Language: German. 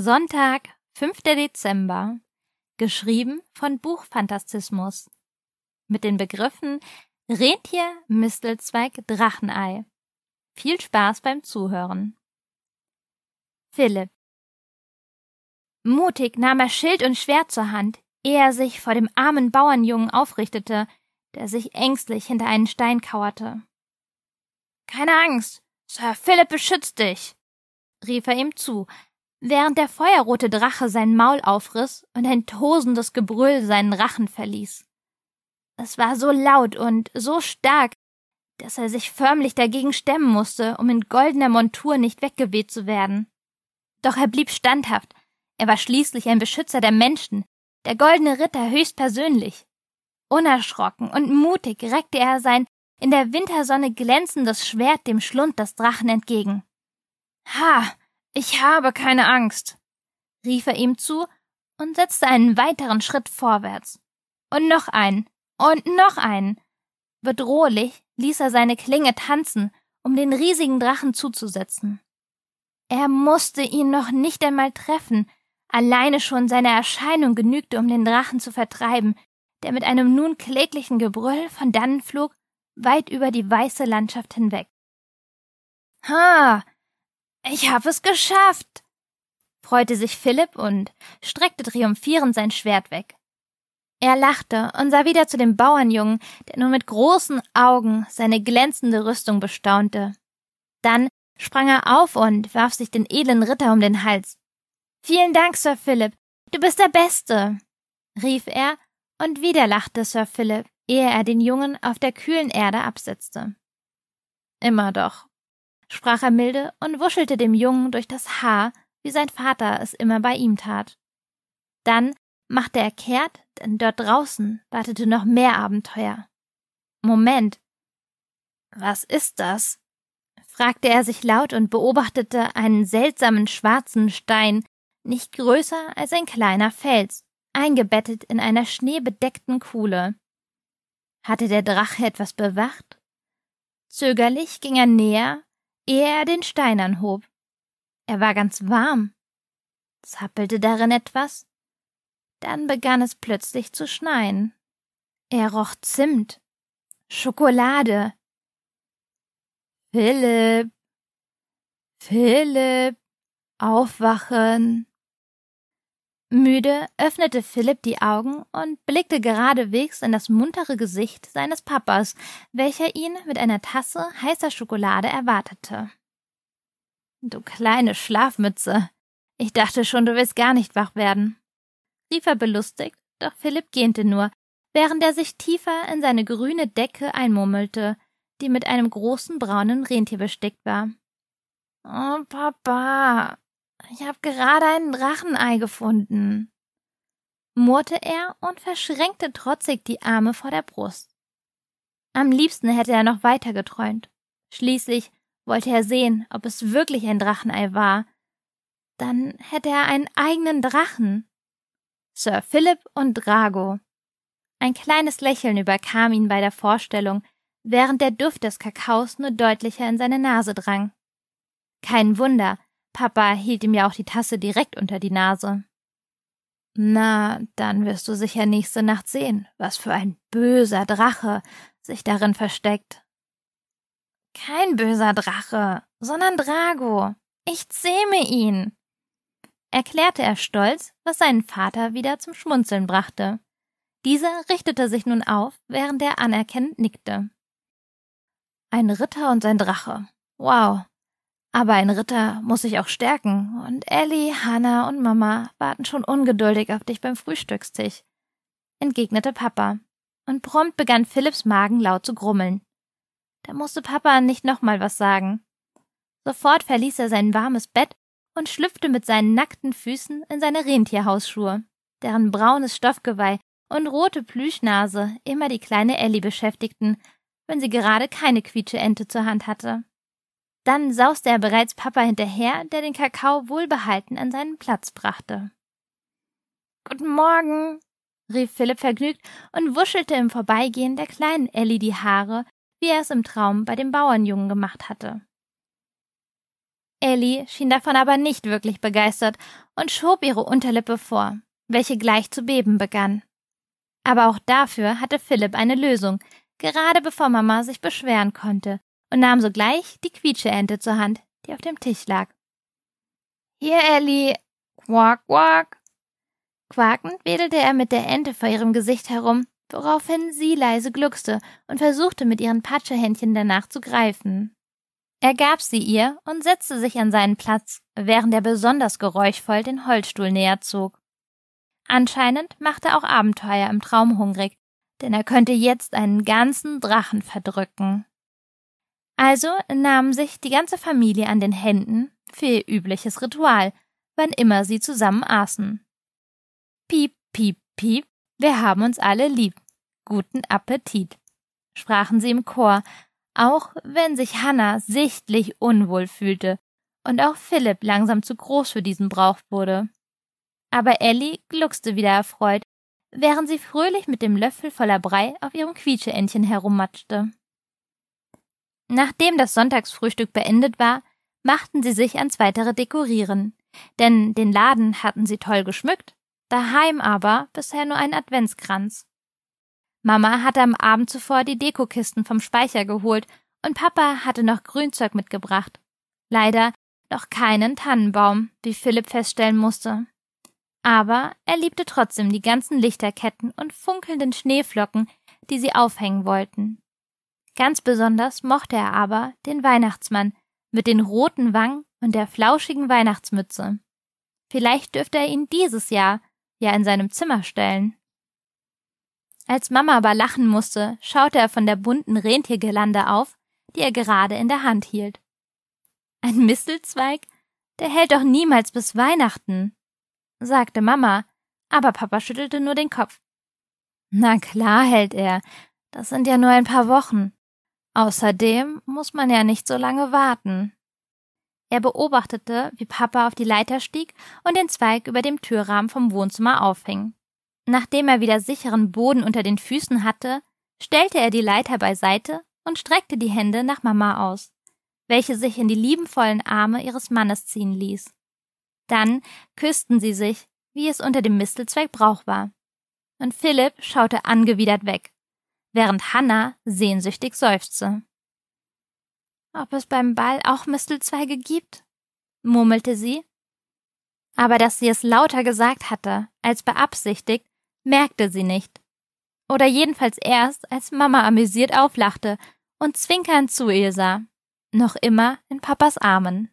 Sonntag, 5. Dezember. Geschrieben von Buchfantastismus. Mit den Begriffen Rentier, Mistelzweig, Drachenei. Viel Spaß beim Zuhören. Philipp. Mutig nahm er Schild und Schwert zur Hand, ehe er sich vor dem armen Bauernjungen aufrichtete, der sich ängstlich hinter einen Stein kauerte. Keine Angst, Sir Philipp beschützt dich, rief er ihm zu, während der feuerrote Drache sein Maul aufriss und ein tosendes Gebrüll seinen Rachen verließ. Es war so laut und so stark, dass er sich förmlich dagegen stemmen musste, um in goldener Montur nicht weggeweht zu werden. Doch er blieb standhaft, er war schließlich ein Beschützer der Menschen, der goldene Ritter höchstpersönlich. Unerschrocken und mutig reckte er sein in der Wintersonne glänzendes Schwert dem Schlund des Drachen entgegen. Ha, ich habe keine Angst, rief er ihm zu und setzte einen weiteren Schritt vorwärts. Und noch einen, und noch einen. Bedrohlich ließ er seine Klinge tanzen, um den riesigen Drachen zuzusetzen. Er musste ihn noch nicht einmal treffen, alleine schon seine Erscheinung genügte, um den Drachen zu vertreiben, der mit einem nun kläglichen Gebrüll von dannen flog, weit über die weiße Landschaft hinweg. Ha, ich hab es geschafft! freute sich Philipp und streckte triumphierend sein Schwert weg. Er lachte und sah wieder zu dem Bauernjungen, der nur mit großen Augen seine glänzende Rüstung bestaunte. Dann sprang er auf und warf sich den edlen Ritter um den Hals. Vielen Dank, Sir Philip, du bist der Beste, rief er, und wieder lachte Sir Philip, ehe er den Jungen auf der kühlen Erde absetzte. Immer doch, sprach er milde und wuschelte dem Jungen durch das Haar, wie sein Vater es immer bei ihm tat. Dann machte er kehrt, denn dort draußen wartete noch mehr Abenteuer. Moment. Was ist das? fragte er sich laut und beobachtete einen seltsamen schwarzen Stein, nicht größer als ein kleiner Fels, eingebettet in einer schneebedeckten Kuhle. Hatte der Drache etwas bewacht? Zögerlich ging er näher ehe er den Stein anhob. Er war ganz warm. Zappelte darin etwas? Dann begann es plötzlich zu schneien. Er roch Zimt, Schokolade. Philipp, Philipp, aufwachen. Müde öffnete Philipp die Augen und blickte geradewegs in das muntere Gesicht seines Papas, welcher ihn mit einer Tasse heißer Schokolade erwartete. Du kleine Schlafmütze. Ich dachte schon, du willst gar nicht wach werden, rief er belustigt, doch Philipp gähnte nur, während er sich tiefer in seine grüne Decke einmurmelte, die mit einem großen braunen Rentier bestickt war. Oh, Papa, ich habe gerade ein Drachenei gefunden, murrte er und verschränkte trotzig die Arme vor der Brust. Am liebsten hätte er noch weiter geträumt. Schließlich wollte er sehen, ob es wirklich ein Drachenei war. Dann hätte er einen eigenen Drachen. Sir Philip und Drago. Ein kleines Lächeln überkam ihn bei der Vorstellung, während der Duft des Kakaos nur deutlicher in seine Nase drang. Kein Wunder, Papa hielt ihm ja auch die Tasse direkt unter die Nase. Na, dann wirst du sicher nächste Nacht sehen, was für ein böser Drache sich darin versteckt. Kein böser Drache, sondern Drago. Ich zähme ihn, erklärte er stolz, was seinen Vater wieder zum Schmunzeln brachte. Dieser richtete sich nun auf, während er anerkennend nickte. Ein Ritter und sein Drache. Wow, aber ein Ritter muss sich auch stärken, und Ellie, Hannah und Mama warten schon ungeduldig auf dich beim Frühstückstisch, entgegnete Papa, und prompt begann Philipps Magen laut zu grummeln. Da musste Papa nicht nochmal was sagen. Sofort verließ er sein warmes Bett und schlüpfte mit seinen nackten Füßen in seine Rentierhausschuhe, deren braunes Stoffgeweih und rote Plüschnase immer die kleine Ellie beschäftigten, wenn sie gerade keine Quietscheente zur Hand hatte. Dann sauste er bereits Papa hinterher, der den Kakao wohlbehalten an seinen Platz brachte. Guten Morgen, rief Philipp vergnügt und wuschelte im Vorbeigehen der kleinen Ellie die Haare, wie er es im Traum bei dem Bauernjungen gemacht hatte. Ellie schien davon aber nicht wirklich begeistert und schob ihre Unterlippe vor, welche gleich zu beben begann. Aber auch dafür hatte Philipp eine Lösung, gerade bevor Mama sich beschweren konnte, und nahm sogleich die Quietscheente zur Hand, die auf dem Tisch lag. Hier, Ellie. Quack, quack. Quakend wedelte er mit der Ente vor ihrem Gesicht herum, woraufhin sie leise gluckste und versuchte mit ihren Patschehändchen danach zu greifen. Er gab sie ihr und setzte sich an seinen Platz, während er besonders geräuschvoll den Holzstuhl näher zog. Anscheinend machte auch Abenteuer im Traum hungrig, denn er könnte jetzt einen ganzen Drachen verdrücken. Also nahmen sich die ganze Familie an den Händen für ihr übliches Ritual, wann immer sie zusammen aßen. Piep, piep, piep, wir haben uns alle lieb. Guten Appetit, sprachen sie im Chor, auch wenn sich Hannah sichtlich unwohl fühlte und auch Philipp langsam zu groß für diesen Brauch wurde. Aber Ellie gluckste wieder erfreut, während sie fröhlich mit dem Löffel voller Brei auf ihrem Quietscheentchen herummatschte. Nachdem das Sonntagsfrühstück beendet war, machten sie sich ans weitere Dekorieren, denn den Laden hatten sie toll geschmückt, daheim aber bisher nur ein Adventskranz. Mama hatte am Abend zuvor die Dekokisten vom Speicher geholt und Papa hatte noch Grünzeug mitgebracht. Leider noch keinen Tannenbaum, wie Philipp feststellen musste. Aber er liebte trotzdem die ganzen Lichterketten und funkelnden Schneeflocken, die sie aufhängen wollten. Ganz besonders mochte er aber den Weihnachtsmann mit den roten Wangen und der flauschigen Weihnachtsmütze. Vielleicht dürfte er ihn dieses Jahr ja in seinem Zimmer stellen. Als Mama aber lachen musste, schaute er von der bunten Rentiergelande auf, die er gerade in der Hand hielt. Ein Mistelzweig? Der hält doch niemals bis Weihnachten, sagte Mama, aber Papa schüttelte nur den Kopf. Na klar hält er, das sind ja nur ein paar Wochen. Außerdem muss man ja nicht so lange warten. Er beobachtete, wie Papa auf die Leiter stieg und den Zweig über dem Türrahmen vom Wohnzimmer aufhing. Nachdem er wieder sicheren Boden unter den Füßen hatte, stellte er die Leiter beiseite und streckte die Hände nach Mama aus, welche sich in die liebenvollen Arme ihres Mannes ziehen ließ. Dann küssten sie sich, wie es unter dem Mistelzweig Brauch war. Und Philipp schaute angewidert weg während Hannah sehnsüchtig seufzte. Ob es beim Ball auch Mistelzweige gibt? murmelte sie. Aber dass sie es lauter gesagt hatte, als beabsichtigt, merkte sie nicht. Oder jedenfalls erst, als Mama amüsiert auflachte und zwinkernd zu ihr sah, noch immer in Papas Armen.